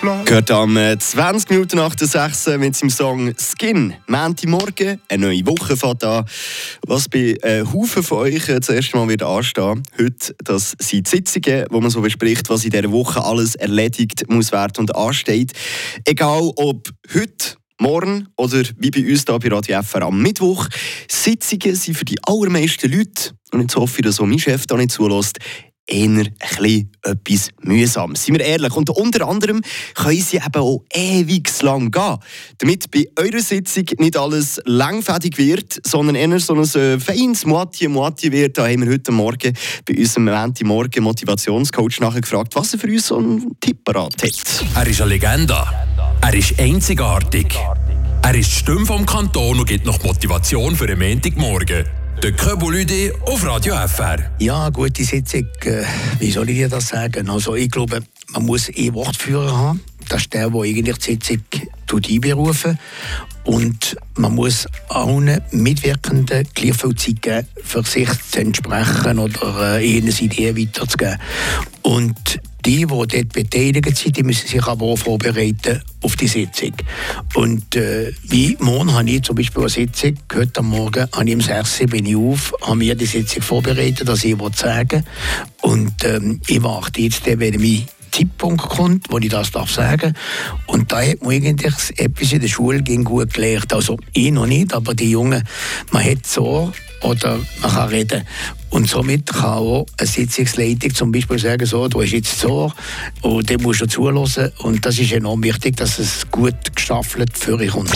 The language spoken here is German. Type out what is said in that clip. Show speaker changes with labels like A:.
A: schlagen.
B: Gehört am 20 Minuten nach der 6 mit seinem Song Skin. Mänti Morgen, eine neue Woche fährt an. Was bei äh, Haufen von euch äh, das erste Mal wird anstehen. Heute, das sind die Sitzungen, wo man so bespricht, was in dieser Woche alles erledigt muss werden und ansteht. Egal ob heute morgen oder wie bei uns hier bei Radio FR am Mittwoch. Sitzungen sind für die allermeisten Leute, und jetzt hoffe ich, dass auch mein Chef da nicht zulässt, eher etwas mühsam. Seien wir ehrlich. Und unter anderem können sie eben auch ewig lang gehen. Damit bei eurer Sitzung nicht alles langfädig wird, sondern eher so ein äh, feines Moitié-Moitié wird, da haben wir heute Morgen bei unserem Menti Morgen Motivationscoach nachgefragt, was er für uns so einen Tipp hat.
C: Er ist eine Legende. Er ist einzigartig. Er ist die Stimme vom Kanton und gibt noch Motivation für den Montagmorgen. Der Köbulüde auf Radio FR.
D: Ja, gute Sitzung. Äh, wie soll ich dir das sagen? Also, ich glaube, man muss einen Wortführer haben. Das ist der, der eigentlich die Sitzung einberufen und man muss allen Mitwirkenden gleich viel Zeit geben, für sich zu entsprechen oder äh, ihnen Ideen weiterzugeben. Und die, die dort beteiligt sind, die müssen sich aber auch vorbereiten auf die Sitzung. Und äh, wie morgen habe ich zum Beispiel eine Sitzung, heute Morgen habe ich um 6 Uhr bin ich auf, habe mir die Sitzung vorbereitet, dass ich sagen Und ähm, ich warte jetzt, wenn ich Zeitpunkt kommt, wo ich das darf sagen Und da hat man eigentlich etwas in der Schule gut gelernt. Also ich noch nicht, aber die Jungen, man hat so oder man kann reden. Und somit kann auch eine Sitzungsleitung zum Beispiel sagen, so, du hast jetzt so und dem musst du zulassen. Und das ist enorm wichtig, dass es gut gestaffelt für kommt.